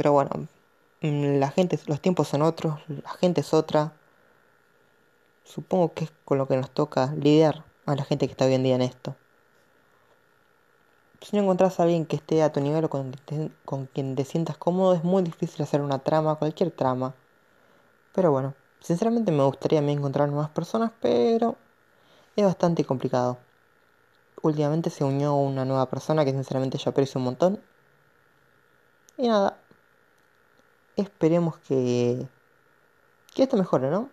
Pero bueno, mm, la gente, los tiempos son otros, la gente es otra. Supongo que es con lo que nos toca lidiar a la gente que está hoy en día en esto. Si no encontrás a alguien que esté a tu nivel o con, con quien te sientas cómodo, es muy difícil hacer una trama, cualquier trama. Pero bueno, sinceramente me gustaría a mí encontrar nuevas personas, pero es bastante complicado. Últimamente se unió una nueva persona que sinceramente yo aprecio un montón. Y nada, esperemos que, que esto mejore, ¿no?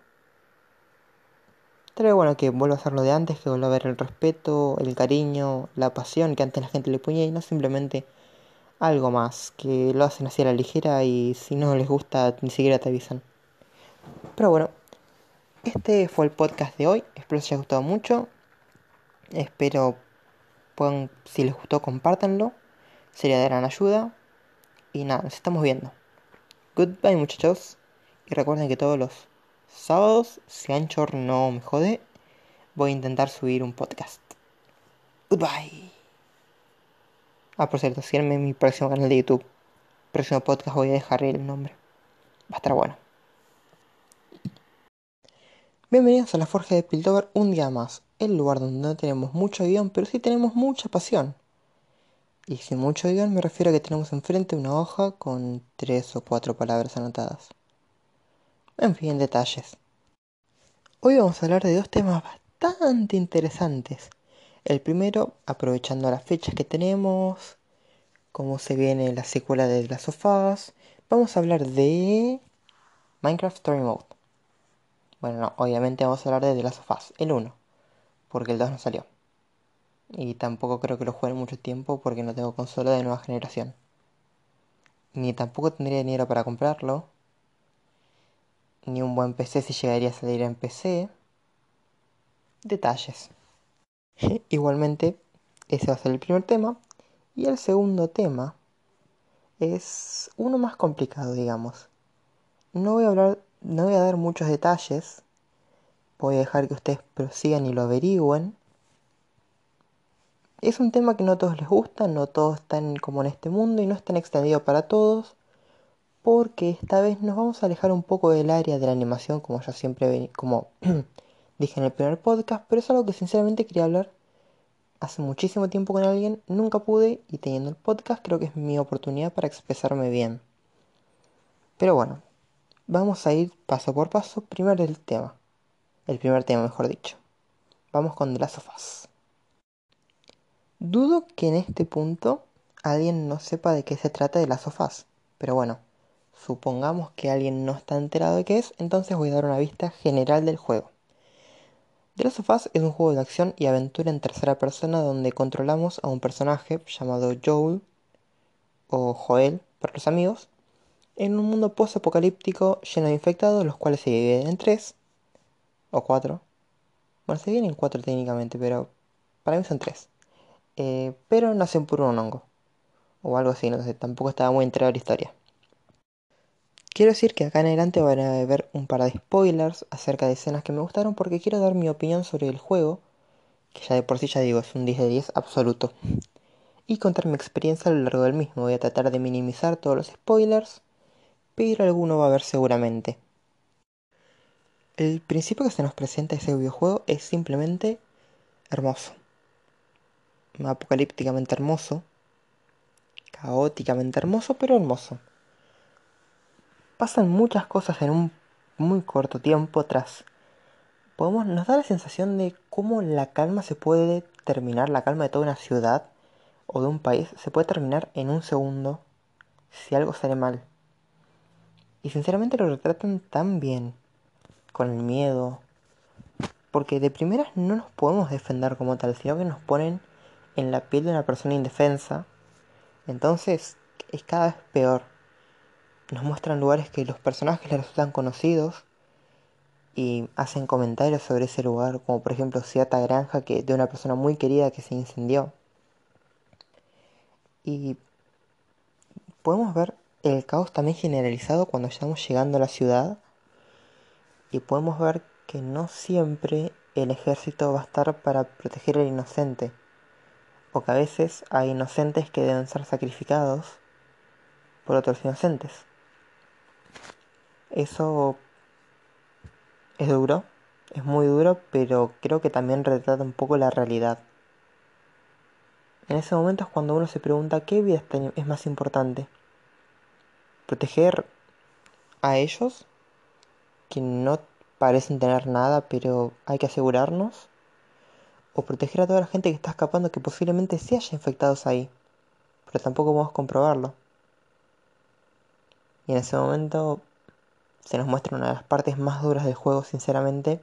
Pero bueno que vuelva a ser lo de antes, que vuelva a ver el respeto, el cariño, la pasión que antes la gente le ponía y no simplemente algo más, que lo hacen así a la ligera y si no les gusta ni siquiera te avisan. Pero bueno, este fue el podcast de hoy, espero que os haya gustado mucho, espero puedan, si les gustó compártanlo, sería de gran ayuda y nada, nos estamos viendo. Goodbye muchachos y recuerden que todos los sábados, si Anchor no me jode, voy a intentar subir un podcast. Goodbye. Ah, por cierto, síganme en mi próximo canal de YouTube. Próximo podcast voy a dejar el nombre. Va a estar bueno. Bienvenidos a la Forja de Piltover un día más. El lugar donde no tenemos mucho guion, pero sí tenemos mucha pasión. Y sin mucho guion me refiero a que tenemos enfrente una hoja con tres o cuatro palabras anotadas en fin, detalles. Hoy vamos a hablar de dos temas bastante interesantes. El primero, aprovechando las fechas que tenemos, cómo se viene la secuela de las sofás, vamos a hablar de Minecraft Story Mode. Bueno, no, obviamente vamos a hablar de The Last of el 1, porque el 2 no salió. Y tampoco creo que lo juegue mucho tiempo porque no tengo consola de nueva generación. Ni tampoco tendría dinero para comprarlo, ni un buen PC si llegaría a salir en PC. Detalles. Igualmente, ese va a ser el primer tema. Y el segundo tema es uno más complicado, digamos. No voy a hablar, no voy a dar muchos detalles. Voy a dejar que ustedes prosigan y lo averigüen. Es un tema que no a todos les gusta, no todos están como en este mundo y no es tan extendido para todos porque esta vez nos vamos a alejar un poco del área de la animación, como ya siempre, como dije en el primer podcast, pero es algo que sinceramente quería hablar hace muchísimo tiempo con alguien, nunca pude y teniendo el podcast creo que es mi oportunidad para expresarme bien. Pero bueno, vamos a ir paso por paso, primero el tema, el primer tema mejor dicho. Vamos con The Last of Us. Dudo que en este punto alguien no sepa de qué se trata de Last of Us, pero bueno, Supongamos que alguien no está enterado de qué es, entonces voy a dar una vista general del juego. The Last of Us es un juego de acción y aventura en tercera persona donde controlamos a un personaje llamado Joel o Joel para los amigos en un mundo post-apocalíptico lleno de infectados, los cuales se dividen en tres o cuatro. Bueno, se dividen en cuatro técnicamente, pero para mí son tres. Eh, pero nacen por un hongo o algo así, no sé, tampoco estaba muy enterado de la historia. Quiero decir que acá en adelante van a ver un par de spoilers acerca de escenas que me gustaron porque quiero dar mi opinión sobre el juego, que ya de por sí ya digo es un 10 de 10 absoluto, y contar mi experiencia a lo largo del mismo. Voy a tratar de minimizar todos los spoilers, pero alguno va a haber seguramente. El principio que se nos presenta ese videojuego es simplemente hermoso. Apocalípticamente hermoso. Caóticamente hermoso, pero hermoso pasan muchas cosas en un muy corto tiempo atrás. Podemos, nos da la sensación de cómo la calma se puede terminar, la calma de toda una ciudad o de un país se puede terminar en un segundo si algo sale mal. Y sinceramente lo retratan tan bien, con el miedo, porque de primeras no nos podemos defender como tal, sino que nos ponen en la piel de una persona indefensa. Entonces es cada vez peor nos muestran lugares que los personajes les resultan conocidos y hacen comentarios sobre ese lugar, como por ejemplo cierta granja que de una persona muy querida que se incendió. Y podemos ver el caos también generalizado cuando estamos llegando a la ciudad y podemos ver que no siempre el ejército va a estar para proteger al inocente, o que a veces hay inocentes que deben ser sacrificados por otros inocentes. Eso es duro, es muy duro, pero creo que también retrata un poco la realidad. En ese momento es cuando uno se pregunta qué vida es más importante. Proteger a ellos, que no parecen tener nada, pero hay que asegurarnos. O proteger a toda la gente que está escapando que posiblemente se haya infectados ahí, pero tampoco podemos comprobarlo. Y en ese momento se nos muestra una de las partes más duras del juego, sinceramente,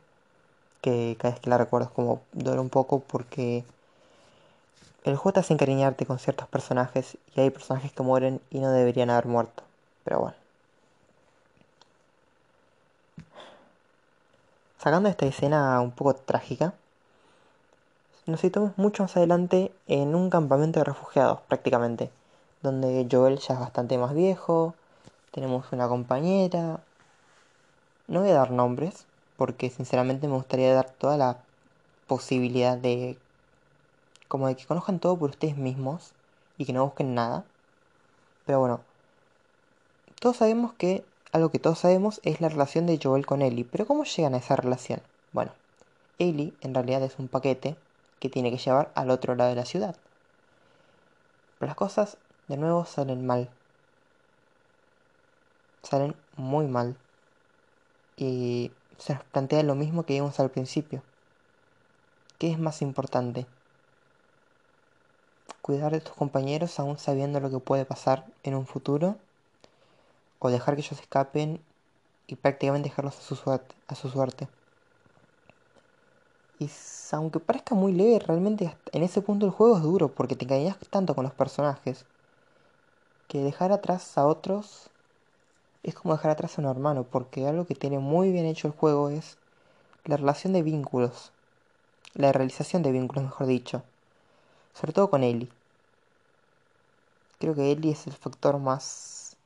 que cada vez que la recuerdo es como duele un poco porque el juego te hace encariñarte con ciertos personajes y hay personajes que mueren y no deberían haber muerto. Pero bueno. Sacando esta escena un poco trágica, nos situamos mucho más adelante en un campamento de refugiados, prácticamente, donde Joel ya es bastante más viejo, tenemos una compañera. No voy a dar nombres, porque sinceramente me gustaría dar toda la posibilidad de como de que conozcan todo por ustedes mismos y que no busquen nada. Pero bueno, todos sabemos que algo que todos sabemos es la relación de Joel con Ellie. Pero ¿cómo llegan a esa relación? Bueno, Ellie en realidad es un paquete que tiene que llevar al otro lado de la ciudad. Pero las cosas de nuevo salen mal. Salen muy mal. Y se nos plantea lo mismo que vimos al principio. ¿Qué es más importante? cuidar de tus compañeros aún sabiendo lo que puede pasar en un futuro o dejar que ellos escapen y prácticamente dejarlos a su suerte. A su suerte. Y aunque parezca muy leve, realmente en ese punto el juego es duro porque te engañas tanto con los personajes que dejar atrás a otros es como dejar atrás a un hermano porque algo que tiene muy bien hecho el juego es la relación de vínculos, la realización de vínculos mejor dicho sobre todo con Ellie. Creo que Ellie es el factor más...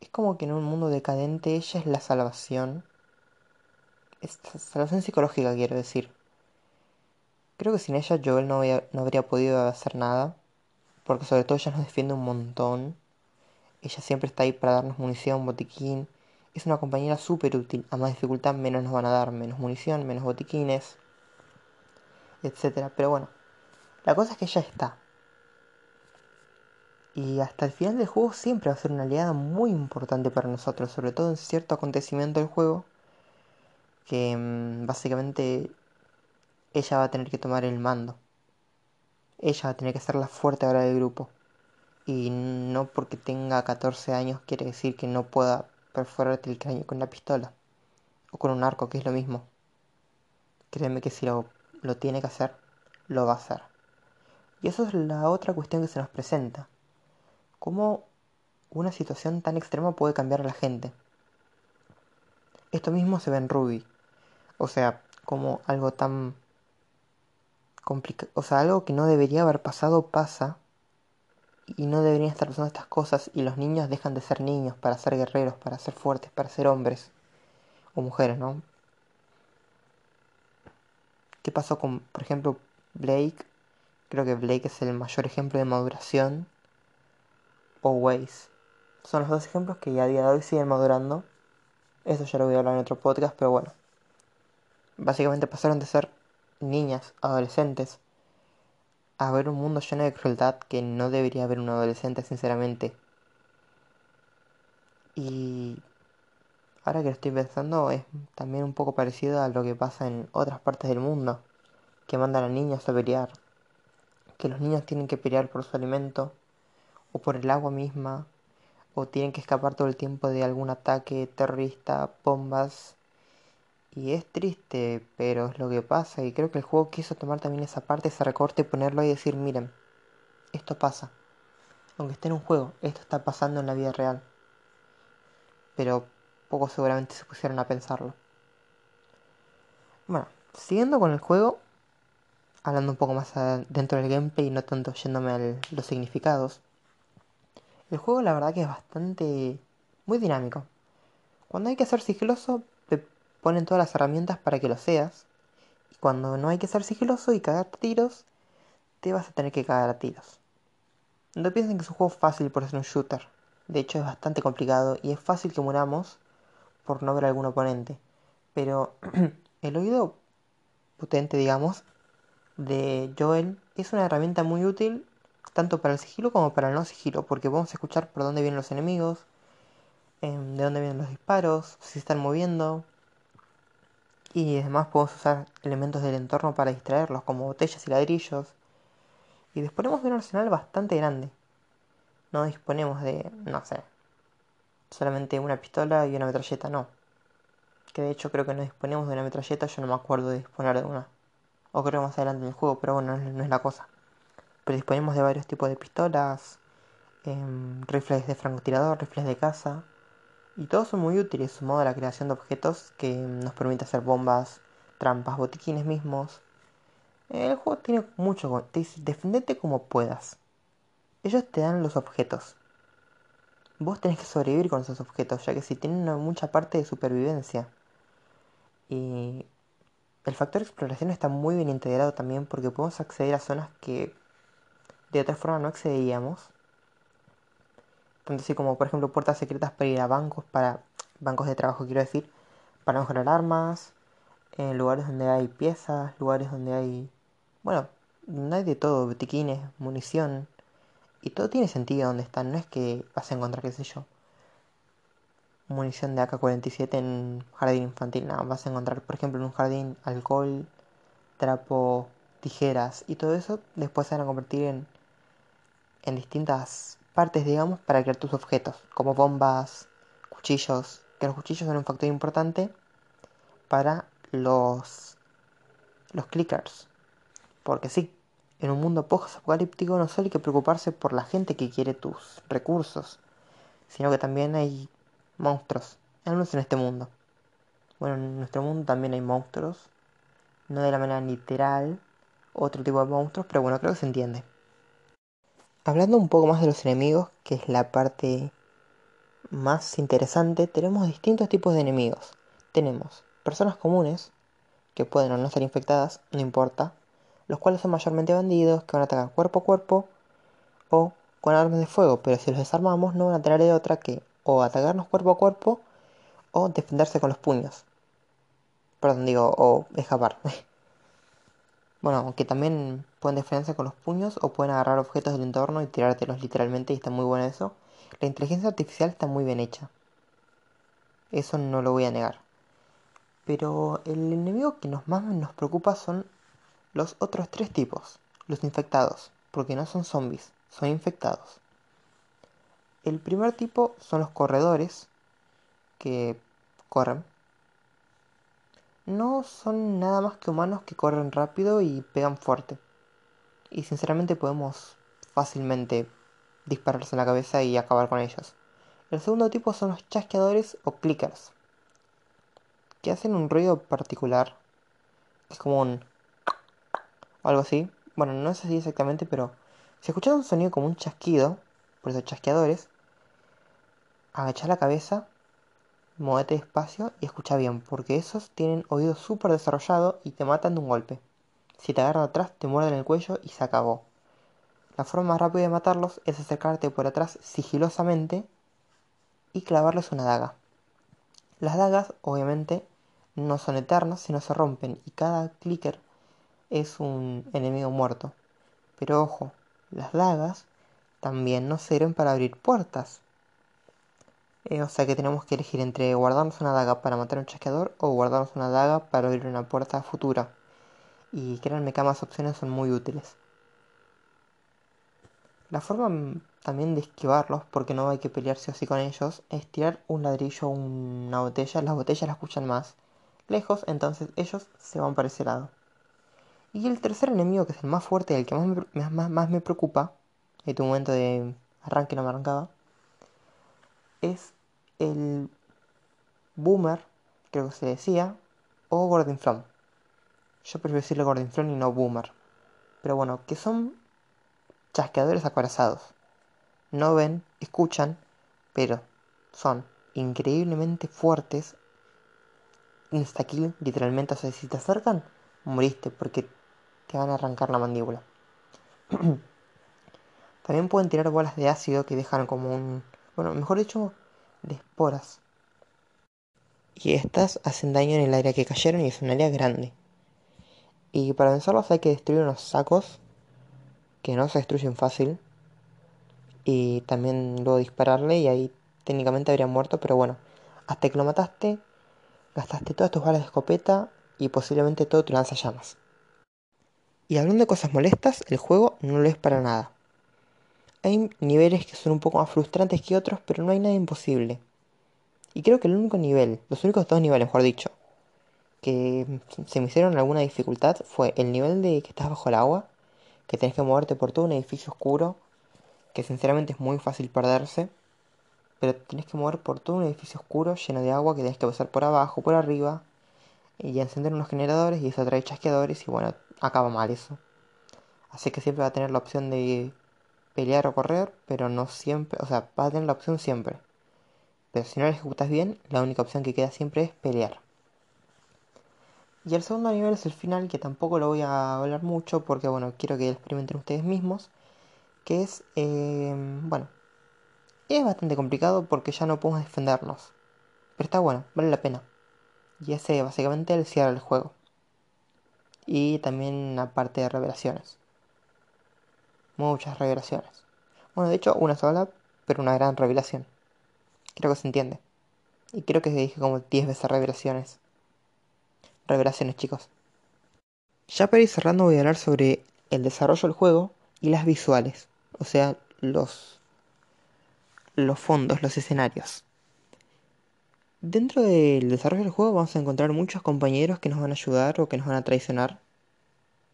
Es como que en un mundo decadente ella es la salvación. Es salvación psicológica, quiero decir. Creo que sin ella Joel no, no habría podido hacer nada. Porque sobre todo ella nos defiende un montón. Ella siempre está ahí para darnos munición, botiquín. Es una compañera súper útil. A más dificultad menos nos van a dar. Menos munición, menos botiquines etcétera. Pero bueno, la cosa es que ya está. Y hasta el final del juego siempre va a ser una aliada muy importante para nosotros, sobre todo en cierto acontecimiento del juego, que mm, básicamente ella va a tener que tomar el mando. Ella va a tener que ser la fuerte ahora del grupo. Y no porque tenga 14 años quiere decir que no pueda perforarte el cráneo con la pistola. O con un arco, que es lo mismo. Créeme que si lo lo tiene que hacer, lo va a hacer. Y eso es la otra cuestión que se nos presenta. ¿Cómo una situación tan extrema puede cambiar a la gente? Esto mismo se ve en Ruby. O sea, como algo tan complicado, o sea, algo que no debería haber pasado pasa y no deberían estar pasando estas cosas y los niños dejan de ser niños para ser guerreros, para ser fuertes, para ser hombres o mujeres, ¿no? ¿Qué pasó con, por ejemplo, Blake? Creo que Blake es el mayor ejemplo de maduración. O Waze. Son los dos ejemplos que a día de hoy siguen madurando. Eso ya lo voy a hablar en otro podcast, pero bueno. Básicamente pasaron de ser niñas, adolescentes, a ver un mundo lleno de crueldad que no debería haber un adolescente, sinceramente. Y ahora que lo estoy pensando, es también un poco parecido a lo que pasa en otras partes del mundo, que mandan a niños a pelear, que los niños tienen que pelear por su alimento, o por el agua misma, o tienen que escapar todo el tiempo de algún ataque terrorista, bombas. Y es triste, pero es lo que pasa, y creo que el juego quiso tomar también esa parte, ese recorte, ponerlo ahí y decir, miren, esto pasa. Aunque esté en un juego, esto está pasando en la vida real. Pero poco seguramente se pusieron a pensarlo. Bueno, siguiendo con el juego, hablando un poco más dentro del gameplay y no tanto yéndome a los significados. El juego la verdad que es bastante muy dinámico. Cuando hay que ser sigiloso, ponen todas las herramientas para que lo seas. Y cuando no hay que ser sigiloso y cagar tiros, te vas a tener que cagar a tiros. No piensen que es un juego fácil por ser un shooter. De hecho es bastante complicado y es fácil que muramos por no ver algún oponente. Pero el oído potente, digamos, de Joel es una herramienta muy útil tanto para el sigilo como para el no sigilo, porque podemos escuchar por dónde vienen los enemigos, em, de dónde vienen los disparos, si están moviendo. Y además podemos usar elementos del entorno para distraerlos, como botellas y ladrillos. Y disponemos de un arsenal bastante grande. No disponemos de, no sé, solamente una pistola y una metralleta, no. Que de hecho creo que no disponemos de una metralleta, yo no me acuerdo de disponer de una. O creo más adelante en el juego, pero bueno, no es la cosa. Pero disponemos de varios tipos de pistolas, em, rifles de francotirador, rifles de caza. Y todos son muy útiles, sumado a la creación de objetos que nos permite hacer bombas, trampas, botiquines mismos. El juego tiene mucho. Te dice, defendete como puedas. Ellos te dan los objetos. Vos tenés que sobrevivir con esos objetos, ya que si tienen mucha parte de supervivencia. Y el factor exploración está muy bien integrado también porque podemos acceder a zonas que de otra forma no accederíamos. Tanto así como, por ejemplo, puertas secretas para ir a bancos, para bancos de trabajo, quiero decir, para mejorar armas, en lugares donde hay piezas, lugares donde hay, bueno, no hay de todo, botiquines, munición, y todo tiene sentido donde están, no es que vas a encontrar, qué sé yo, munición de AK-47 en jardín infantil, no, vas a encontrar, por ejemplo, en un jardín alcohol, trapo, tijeras, y todo eso después se van a convertir en en distintas partes, digamos, para crear tus objetos, como bombas, cuchillos, que los cuchillos son un factor importante para los, los clickers. Porque sí, en un mundo post-apocalíptico no solo hay que preocuparse por la gente que quiere tus recursos, sino que también hay monstruos, al menos en este mundo. Bueno, en nuestro mundo también hay monstruos, no de la manera literal, otro tipo de monstruos, pero bueno, creo que se entiende. Hablando un poco más de los enemigos, que es la parte más interesante, tenemos distintos tipos de enemigos. Tenemos personas comunes, que pueden o no ser infectadas, no importa, los cuales son mayormente bandidos, que van a atacar cuerpo a cuerpo o con armas de fuego, pero si los desarmamos no van a tener de otra que o atacarnos cuerpo a cuerpo o defenderse con los puños. Perdón, digo, o escapar. Bueno, aunque también pueden defenderse con los puños o pueden agarrar objetos del entorno y tirártelos literalmente y está muy bueno eso. La inteligencia artificial está muy bien hecha. Eso no lo voy a negar. Pero el enemigo que nos más nos preocupa son los otros tres tipos. Los infectados, porque no son zombies, son infectados. El primer tipo son los corredores, que corren no son nada más que humanos que corren rápido y pegan fuerte. Y sinceramente podemos fácilmente dispararse en la cabeza y acabar con ellos. El segundo tipo son los chasqueadores o clickers, que hacen un ruido particular, es como un... o algo así. Bueno, no es así exactamente, pero si escuchas un sonido como un chasquido, por esos chasqueadores, agacha la cabeza Móvete despacio y escucha bien, porque esos tienen oído súper desarrollado y te matan de un golpe. Si te agarran atrás, te muerden el cuello y se acabó. La forma más rápida de matarlos es acercarte por atrás sigilosamente y clavarles una daga. Las dagas, obviamente, no son eternas, sino se rompen y cada clicker es un enemigo muerto. Pero ojo, las dagas también no sirven para abrir puertas, eh, o sea que tenemos que elegir entre guardarnos una daga para matar a un chasqueador o guardarnos una daga para abrir una puerta futura. Y créanme que ambas opciones son muy útiles. La forma también de esquivarlos, porque no hay que pelearse así con ellos, es tirar un ladrillo o una botella. Las botellas las escuchan más lejos, entonces ellos se van para ese lado. Y el tercer enemigo, que es el más fuerte y el que más me, más, más me preocupa, en tu momento de arranque no me arrancaba, es el Boomer, creo que se decía, o Gordon Flom. Yo prefiero decirle Gordon Flom y no Boomer. Pero bueno, que son chasqueadores acorazados. No ven, escuchan, pero son increíblemente fuertes. Insta-kill, literalmente. O sea, si te acercan, moriste porque te van a arrancar la mandíbula. También pueden tirar bolas de ácido que dejan como un... Bueno, mejor dicho, de esporas. Y estas hacen daño en el área que cayeron y es un área grande. Y para vencerlos hay que destruir unos sacos que no se destruyen fácil. Y también luego dispararle y ahí técnicamente habría muerto, pero bueno, hasta que lo mataste, gastaste todas tus balas de escopeta y posiblemente todo tu lanzallamas. Y hablando de cosas molestas, el juego no lo es para nada. Hay niveles que son un poco más frustrantes que otros, pero no hay nada imposible. Y creo que el único nivel, los únicos dos niveles, mejor dicho, que se me hicieron alguna dificultad fue el nivel de que estás bajo el agua, que tenés que moverte por todo un edificio oscuro, que sinceramente es muy fácil perderse, pero tenés que mover por todo un edificio oscuro lleno de agua que tenés que pasar por abajo, por arriba, y encender unos generadores y eso trae chasqueadores y bueno, acaba mal eso. Así que siempre va a tener la opción de pelear o correr, pero no siempre, o sea, va a tener la opción siempre. Pero si no la ejecutas bien, la única opción que queda siempre es pelear. Y el segundo nivel es el final, que tampoco lo voy a hablar mucho porque, bueno, quiero que lo experimenten ustedes mismos. Que es, eh, bueno, es bastante complicado porque ya no podemos defendernos. Pero está bueno, vale la pena. Y ese básicamente el cierre del juego. Y también aparte de revelaciones. Muchas revelaciones. Bueno, de hecho, una sola, pero una gran revelación. Creo que se entiende. Y creo que dije como 10 veces revelaciones. Revelaciones, chicos. Ya para ir cerrando voy a hablar sobre el desarrollo del juego y las visuales. O sea, los, los fondos, los escenarios. Dentro del desarrollo del juego vamos a encontrar muchos compañeros que nos van a ayudar o que nos van a traicionar.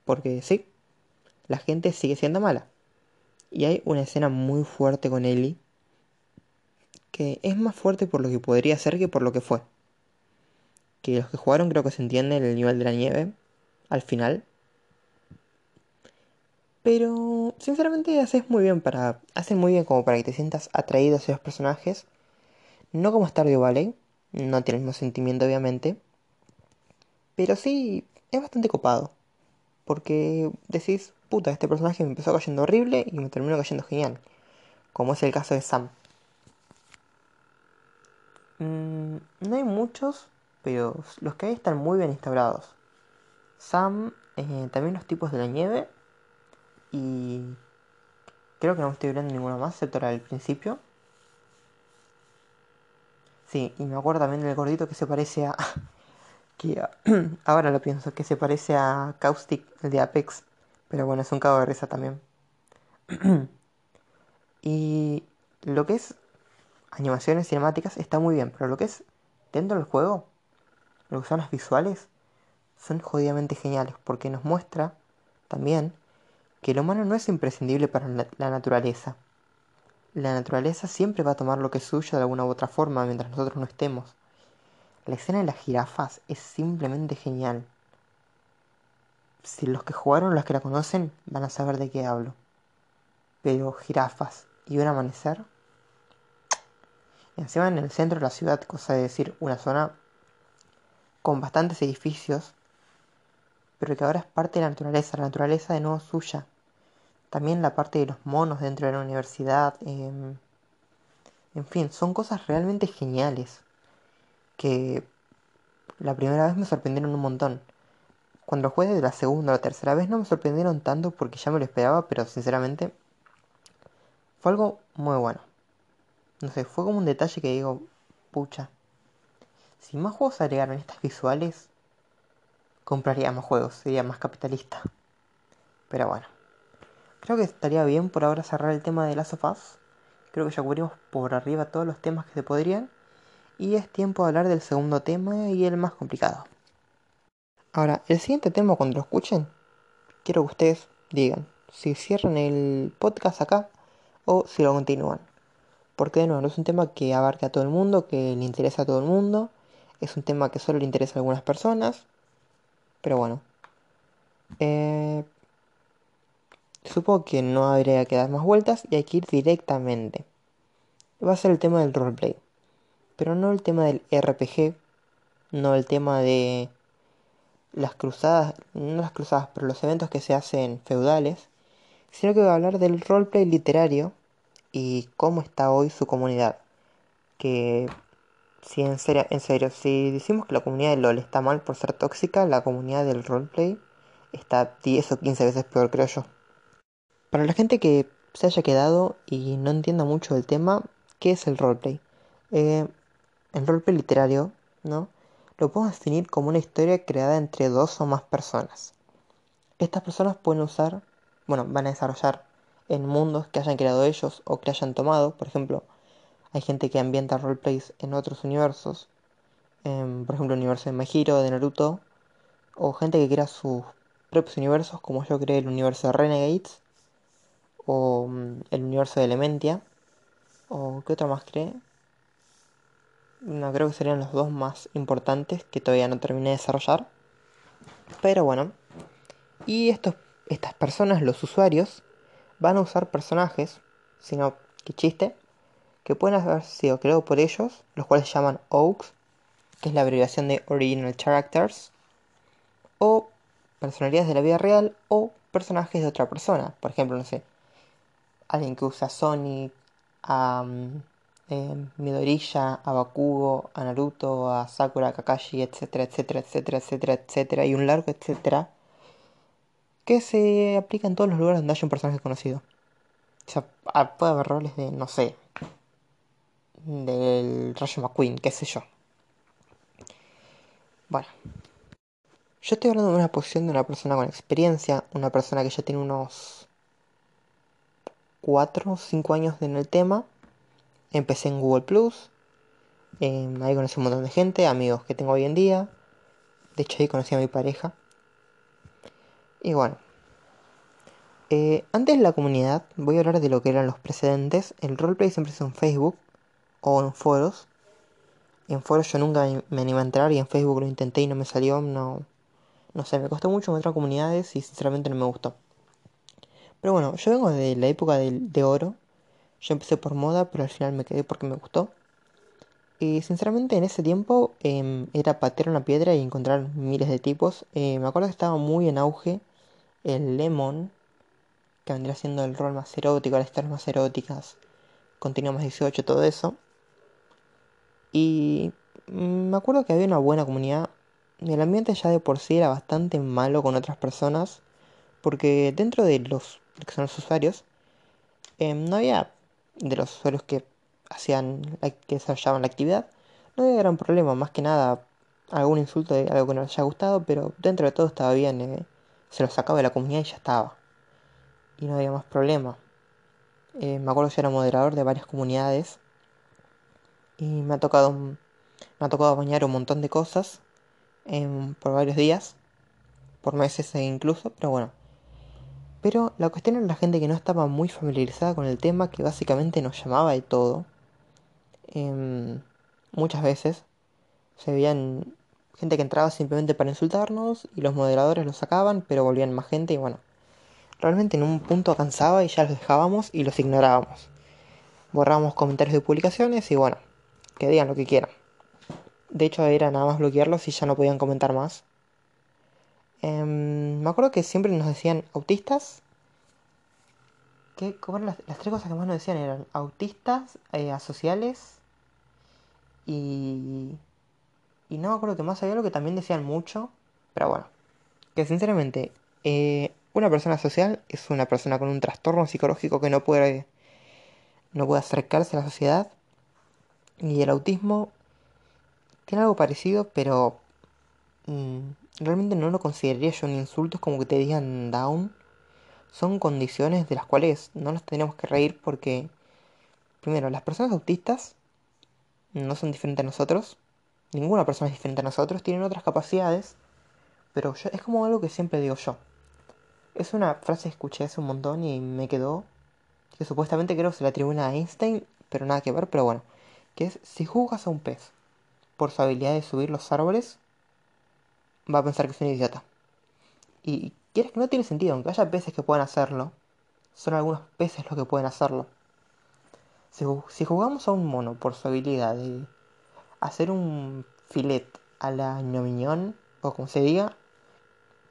Porque sí, la gente sigue siendo mala. Y hay una escena muy fuerte con Ellie. Que es más fuerte por lo que podría ser que por lo que fue. Que los que jugaron creo que se entiende el nivel de la nieve. Al final. Pero sinceramente haces muy bien para. Hacen muy bien como para que te sientas atraído hacia los personajes. No como Stardew Valley no tiene el mismo sentimiento, obviamente. Pero sí, es bastante copado. Porque decís, puta, este personaje me empezó cayendo horrible y me terminó cayendo genial. Como es el caso de Sam. Mm, no hay muchos, pero los que hay están muy bien instaurados. Sam, eh, también los tipos de la nieve. Y creo que no estoy viendo ninguno más, excepto el del principio. Sí, y me acuerdo también del gordito que se parece a. que ahora lo pienso, que se parece a Caustic, el de Apex. Pero bueno, es un cago de risa también. y lo que es animaciones cinemáticas está muy bien, pero lo que es dentro del juego, lo que son las visuales, son jodidamente geniales, porque nos muestra también que el humano no es imprescindible para la naturaleza la naturaleza siempre va a tomar lo que es suyo de alguna u otra forma mientras nosotros no estemos. La escena de las jirafas es simplemente genial. Si los que jugaron, los que la conocen, van a saber de qué hablo. Pero jirafas y un amanecer. encima en el centro de la ciudad, cosa de decir, una zona con bastantes edificios, pero que ahora es parte de la naturaleza, la naturaleza de nuevo suya. También la parte de los monos dentro de la universidad. Em, en fin, son cosas realmente geniales. Que la primera vez me sorprendieron un montón. Cuando jugué de la segunda o la tercera vez no me sorprendieron tanto porque ya me lo esperaba, pero sinceramente fue algo muy bueno. No sé, fue como un detalle que digo, pucha. Si más juegos agregaron estas visuales, compraría más juegos, sería más capitalista. Pero bueno. Creo que estaría bien por ahora cerrar el tema de las sofás. Creo que ya cubrimos por arriba todos los temas que se podrían. Y es tiempo de hablar del segundo tema y el más complicado. Ahora, el siguiente tema cuando lo escuchen, quiero que ustedes digan si cierran el podcast acá o si lo continúan. Porque de nuevo, no es un tema que abarque a todo el mundo, que le interesa a todo el mundo. Es un tema que solo le interesa a algunas personas. Pero bueno. Eh, Supongo que no habría que dar más vueltas y hay que ir directamente. Va a ser el tema del roleplay. Pero no el tema del RPG. No el tema de las cruzadas. No las cruzadas, pero los eventos que se hacen feudales. sino que voy a hablar del roleplay literario y cómo está hoy su comunidad. Que si en serio, en serio, si decimos que la comunidad de LOL está mal por ser tóxica, la comunidad del roleplay está 10 o 15 veces peor, creo yo. Para la gente que se haya quedado y no entienda mucho del tema, ¿qué es el roleplay? Eh, el roleplay literario, ¿no? Lo podemos definir como una historia creada entre dos o más personas. Estas personas pueden usar, bueno, van a desarrollar en mundos que hayan creado ellos o que hayan tomado. Por ejemplo, hay gente que ambienta roleplays en otros universos. por ejemplo, el universo de Mahiro, de Naruto. O gente que crea sus propios universos, como yo creé el universo de Renegades. O mm, el universo de Elementia. ¿O qué otro más creé? No, creo que serían los dos más importantes que todavía no terminé de desarrollar. Pero bueno. Y estos, estas personas, los usuarios, van a usar personajes, sino que chiste, que pueden haber sido creados por ellos, los cuales se llaman OGs, que es la abreviación de Original Characters, o personalidades de la vida real o personajes de otra persona. Por ejemplo, no sé, alguien que usa Sonic, eh, Midoriya, a Bakugo, a Naruto, a Sakura, a Kakashi, etcétera, etcétera, etcétera, etcétera, etcétera, y un largo etcétera que se aplica en todos los lugares donde haya un personaje conocido. O sea, puede haber roles de, no sé, del Rayo McQueen, qué sé yo. Bueno. Yo estoy hablando de una posición de una persona con experiencia, una persona que ya tiene unos 4 o 5 años en el tema. Empecé en Google Plus. Em, ahí conocí un montón de gente, amigos que tengo hoy en día. De hecho, ahí conocí a mi pareja. Y bueno. Eh, antes de la comunidad, voy a hablar de lo que eran los precedentes. El roleplay siempre es en Facebook o en foros. En foros yo nunca me animé a entrar y en Facebook lo intenté y no me salió. No, no sé, me costó mucho encontrar comunidades y sinceramente no me gustó. Pero bueno, yo vengo de la época de, oro. Yo empecé por moda, pero al final me quedé porque me gustó. Y sinceramente en ese tiempo em, era patear una piedra y encontrar miles de tipos. Eh, me acuerdo que estaba muy en auge el Lemon, que vendría siendo el rol más erótico, las historias más eróticas, contenido más 18, todo eso. Y me acuerdo que había una buena comunidad. El ambiente ya de por sí era bastante malo con otras personas, porque dentro de los que son los usuarios, em, no había de los usuarios que hacían, que desarrollaban la actividad, no había gran problema, más que nada algún insulto de algo que no les haya gustado, pero dentro de todo estaba bien. Eh, se lo sacaba de la comunidad y ya estaba. Y no había más problema. Eh, me acuerdo yo era moderador de varias comunidades. Y me ha tocado, me ha tocado bañar un montón de cosas por varios días. Por meses incluso, pero bueno. Pero la cuestión era la gente que no estaba muy familiarizada con el tema, que básicamente nos llamaba de todo. Em, muchas veces se veían gente que entraba simplemente para insultarnos y los moderadores los sacaban, pero volvían más gente y bueno, realmente en un punto cansaba y ya los dejábamos y los ignorábamos. Borrábamos comentarios de publicaciones y bueno, que digan lo que quieran. De hecho era nada más bloquearlos y ya no podían comentar más. Em, me acuerdo que siempre nos decían autistas. ¿Qué, las, tres cosas que más nos decían eran autistas, eh, asociales y y no me acuerdo que más había lo que también decían mucho. Pero bueno. Que sinceramente, eh, una persona social es una persona con un trastorno psicológico que no puede, no puede acercarse a la sociedad. Y el autismo tiene algo parecido, pero mm, realmente no lo consideraría yo un insulto. Es como que te digan down. Son condiciones de las cuales no nos tenemos que reír porque, primero, las personas autistas no son diferentes a nosotros ninguna persona es diferente a nosotros, tienen otras capacidades, pero es como algo que siempre digo yo. Es una frase que escuché hace un montón y me quedó, que supuestamente creo que se la atribuye a Einstein, pero nada que ver, pero bueno, que es, si juzgas a un pez por su habilidad de subir los árboles, va a pensar que es un idiota. Y quieres que no tiene sentido, aunque haya peces que puedan hacerlo, son algunos peces los que pueden hacerlo. Si, si jugamos a un mono por su habilidad de hacer un filet a la ñomiñón, o como se diga,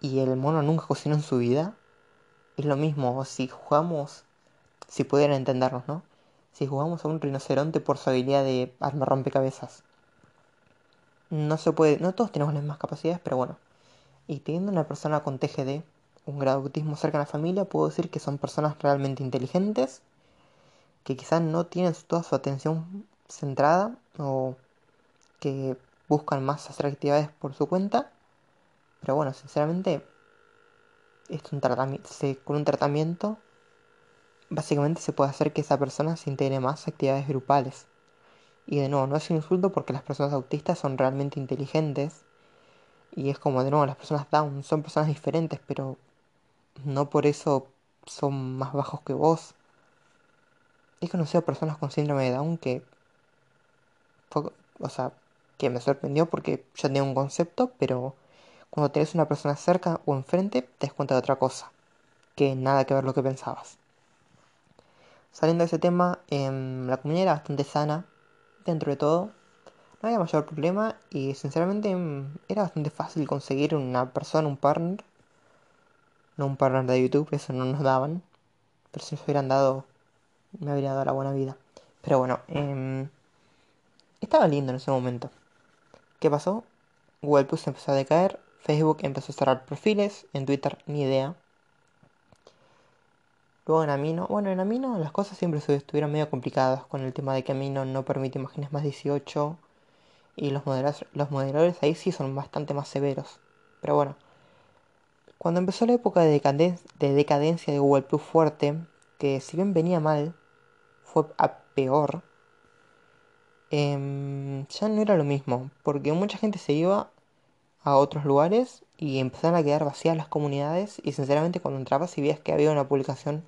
y el mono nunca cocinó en su vida, es lo mismo si jugamos, si pudieran entendernos, ¿no? Si jugamos a un rinoceronte por su habilidad de armar rompecabezas. No se puede, no todos tenemos las mismas capacidades, pero bueno. Y teniendo una persona con TGD, un grado de autismo cerca de la familia, puedo decir que son personas realmente inteligentes, que quizás no tienen toda su atención centrada o que buscan más hacer actividades por su cuenta. Pero bueno, sinceramente, es un tratamiento, con un tratamiento básicamente se puede hacer que esa persona se integre más a actividades grupales. Y de nuevo, no es un insulto porque las personas autistas son realmente inteligentes. Y es como de nuevo, las personas down son personas diferentes, pero no por eso son más bajos que vos. He conocido personas con síndrome de Down que... o sea, que me sorprendió porque ya tenía un concepto, pero cuando tenés una persona cerca o enfrente, te das cuenta de otra cosa, que nada que ver lo que pensabas. Saliendo de ese tema, em, la comunidad era bastante sana, dentro de todo. No había mayor problema y sinceramente em, era bastante fácil conseguir una persona, un partner. No un partner de YouTube, eso no nos daban. Pero si nos hubieran dado, me habría dado la buena vida. Pero bueno, em, estaba lindo en ese momento. ¿Qué pasó? Google Plus empezó a decaer, Facebook empezó a cerrar perfiles, en Twitter ni idea. Luego en Amino, bueno, en Amino las cosas siempre estuvieron medio complicadas con el tema de que Amino no permite imágenes más 18 y los moderadores, los moderadores ahí sí son bastante más severos. Pero bueno, cuando empezó la época de, de decadencia de Google Plus fuerte, que si bien venía mal, fue a peor Em, ya no era lo mismo, porque mucha gente se iba a otros lugares y empezaron a quedar vacías las comunidades y sinceramente cuando entrabas y veías que había una publicación,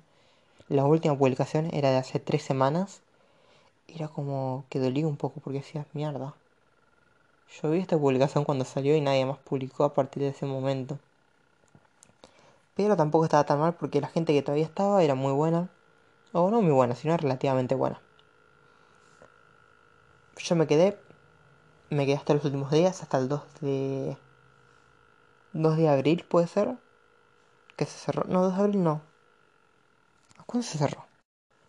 la última publicación era de hace tres semanas, era como que dolía un poco porque decías, mierda. Yo vi esta publicación cuando salió y nadie más publicó a partir de ese momento. Pero tampoco estaba tan mal porque la gente que todavía estaba era muy buena. O no muy buena, sino relativamente buena yo me quedé, me quedé hasta los últimos días, hasta el 2 de... 2 de abril puede ser. Que se cerró. No, 2 de abril no. ¿Cuándo se cerró?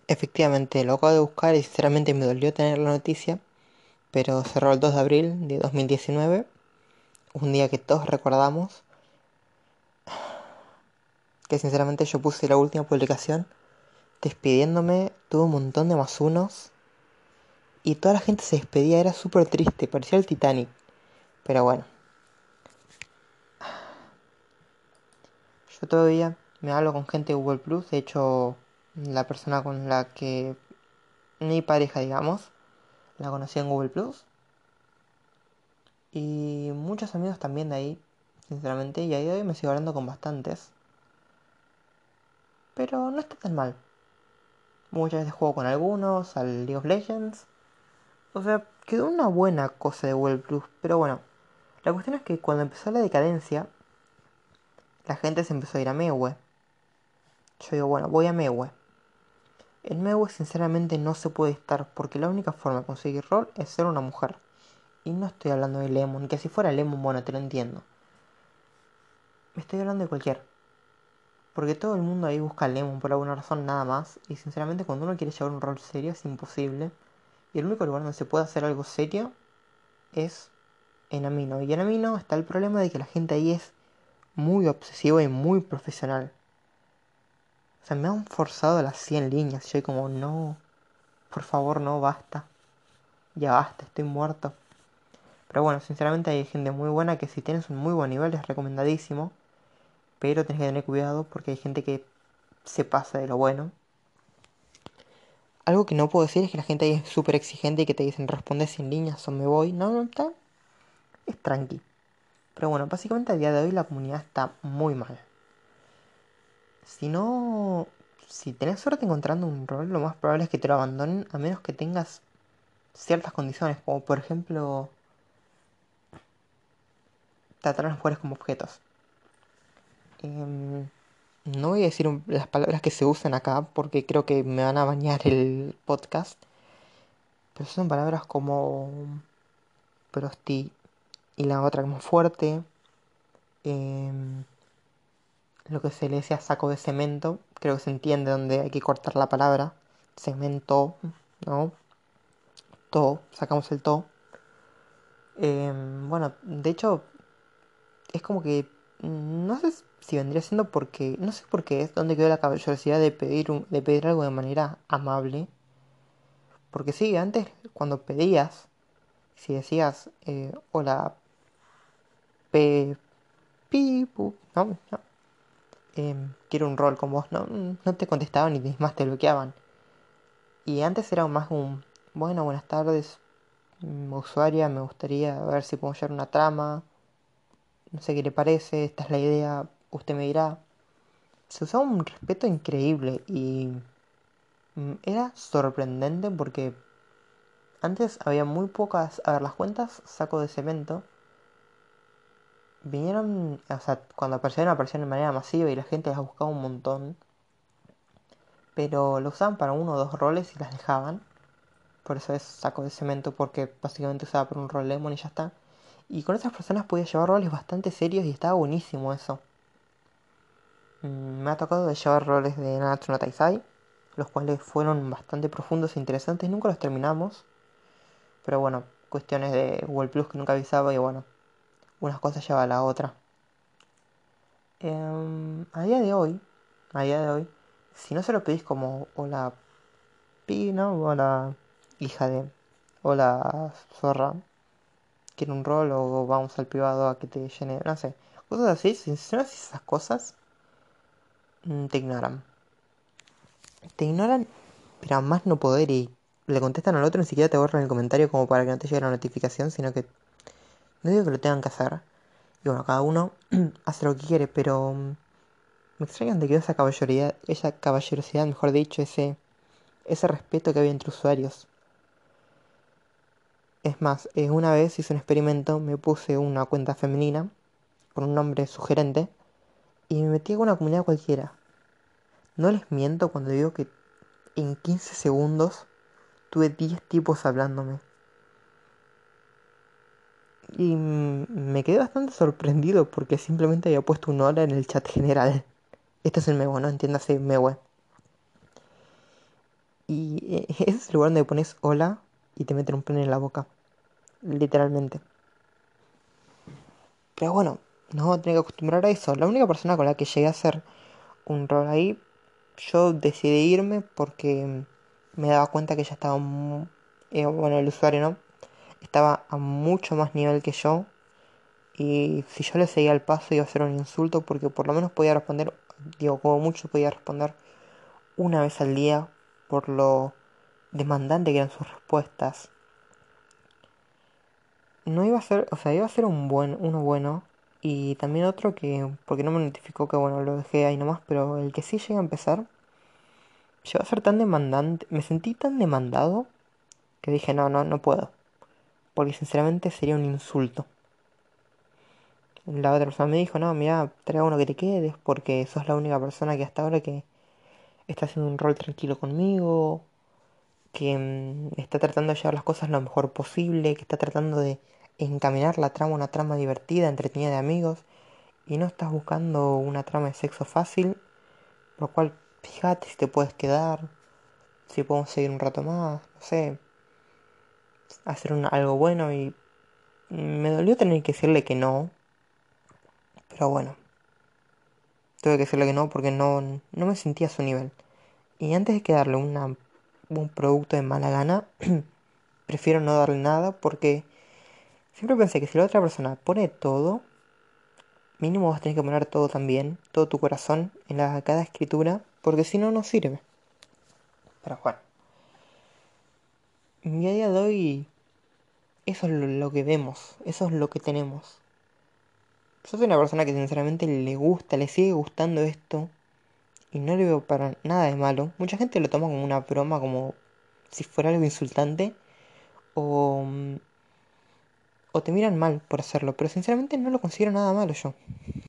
Efectivamente, lo acabo de buscar y sinceramente me dolió tener la noticia. Pero cerró el 2 de abril de 2019. Un día que todos recordamos. Que sinceramente yo puse la última publicación. Despidiéndome. Tuve un montón de más unos y toda la gente se despedía, era súper triste, parecía el Titanic. Pero bueno. Yo todavía me hablo con gente de Google Plus, de hecho la persona con la que mi pareja, digamos, la conocí en Google Plus. Y muchos amigos también de ahí, sinceramente, y ahí hoy me sigo hablando con bastantes. Pero no está tan mal. Muchas veces juego con algunos, al League of Legends. O sea, quedó una buena cosa de Google Plus. Pero bueno, la cuestión es que cuando empezó la decadencia, la gente se empezó a ir a Mewe. Yo digo, bueno, voy a Mewe. En Mewe sinceramente no se puede estar porque la única forma de conseguir rol es ser una mujer. Y no estoy hablando de Lemon, que si fuera Lemon, bueno, te lo entiendo. Me estoy hablando de cualquier. Porque todo el mundo ahí busca Lemon por alguna razón nada más. Y sinceramente cuando uno quiere llevar un rol serio es imposible. Y el único lugar donde se puede hacer algo serio es en Amino. Y en Amino está el problema de que la gente ahí es muy obsesiva y muy profesional. O sea, me han forzado las 100 líneas. Yo como, no, por favor, no, basta. Ya basta, estoy muerto. Pero bueno, sinceramente hay gente muy buena que si tienes un muy buen nivel es recomendadísimo. Pero tienes que tener cuidado porque hay gente que se pasa de lo bueno. Algo que no puedo decir es que la gente ahí es súper exigente y que te dicen responde sin líneas o me voy. No, no está. Es tranqui. Pero bueno, básicamente a día de hoy la comunidad está muy mal. Si no. Si tenés suerte encontrando un rol, lo más probable es que te lo abandonen a menos que tengas ciertas condiciones, como por ejemplo. tratar a los jugadores como objetos. Eh, no voy a decir las palabras que se usan acá porque creo que me van a bañar el podcast. Pero son palabras como prosti y la otra como fuerte. Em, lo que se le decía saco de cemento. Creo que se entiende dónde hay que cortar la palabra. Cemento, ¿no? To, sacamos el to. Em, bueno, de hecho, es como que. No sé si vendría siendo porque. No sé por qué es donde quedó la caballerosidad de pedir, de pedir algo de manera amable. Porque sí, antes cuando pedías, si decías eh, hola, pe, pipu, no, no, em, quiero un rol con vos, no, no te contestaban y más te bloqueaban. Y antes era más un, bueno, buenas tardes, mm, usuaria, me gustaría ver si podemos llevar una trama, no sé qué le parece, esta es la idea, usted me dirá. Se usaba un respeto increíble y mm, era sorprendente porque antes había muy pocas, a ver, las cuentas saco de cemento vinieron, o sea, cuando aparecieron, aparecieron de manera masiva y la gente las buscaba un montón. Pero lo usaban para uno o dos roles y las dejaban. Por eso es saco de cemento, porque básicamente usaba por un rol Lemon y ya está. Y con esas personas podía llevar roles bastante serios y estaba buenísimo eso. Mm, me ha tocado de llevar roles de Nanatsu no Taisai, los cuales fueron bastante profundos e interesantes. Nunca los terminamos. Pero bueno, cuestiones de Google Plus que nunca avisaba y bueno, unas cosas lleva a la otra. Em, a día de hoy, a día de hoy, si no se lo pedís como hola pi, ¿no? Hola hija de, hola zorra, quiero un rol o vamos al privado a que te llene, no sé, cosas así, si no haces esas cosas, mm, te ignoran. Te ignoran, pero más no poder y le contestan al otro, ni siquiera te borran el comentario como para que no te llegue la notificación, sino que no digo que lo tengan que hacer. Y bueno, cada uno hace lo que quiere, pero mm, me extraña de que esa caballerosidad, esa caballerosidad, mejor dicho, ese, ese respeto que había entre usuarios. Es más, eh, una vez hice un experimento, me puse una cuenta femenina con un nombre sugerente y me metí con una comunidad cualquiera. No les miento cuando digo que en 15 segundos tuve 10 tipos hablándome. Y me quedé bastante sorprendido porque simplemente había puesto un hola en el chat general. Este es el Mewe, ¿no? Entiéndase Mewe. Y eh, ese es el lugar donde pones hola y te meten un pene en la boca. Literalmente. Pero bueno, no vamos a tener que acostumbrar a eso. La única persona con la que llegué a hacer un rol ahí, yo decidí irme porque me daba cuenta que ya estaba... Eh, bueno, el usuario, ¿no? Estaba a mucho más nivel que yo. Y si yo le seguía el paso iba a ser un insulto porque por lo menos podía responder, digo, como mucho podía responder una vez al día por lo demandante que eran sus respuestas. No iba a ser, o sea, iba a ser un buen, uno bueno. Y también otro que, porque no me notificó que bueno, lo dejé ahí nomás, pero el que sí llega a empezar, llegó a ser tan demandante, me sentí tan demandado que dije, no, no, no puedo. Porque sinceramente sería un insulto. La otra persona me dijo, no, mira, traiga uno que te quedes porque sos la única persona que hasta ahora que está haciendo un rol tranquilo conmigo, que mm, está tratando de llevar las cosas lo mejor posible, que está tratando de encaminar la trama una trama divertida, entretenida de amigos, y no estás buscando una trama de sexo fácil, por lo cual fíjate si te puedes quedar, si podemos seguir un rato más, no sé, hacer algo bueno y me dolió tener que decirle que no, pero bueno, tuve que decirle que no porque no, no me sentía a su nivel. Y antes de que darle una, un producto de mala gana, prefiero no darle nada porque siempre pensé que si la otra persona pone todo, mínimo vas a tener que poner todo también, todo tu corazón en la, cada escritura, porque si no, no sirve. Pero bueno. Mi día de hoy, eso es lo que vemos, eso es lo que tenemos. Yo soy una persona que sinceramente le gusta, le sigue gustando esto y no le veo para nada de malo. Mucha gente lo toma como una broma, como si fuera algo insultante o, o te miran mal por hacerlo, pero sinceramente no lo considero nada malo yo.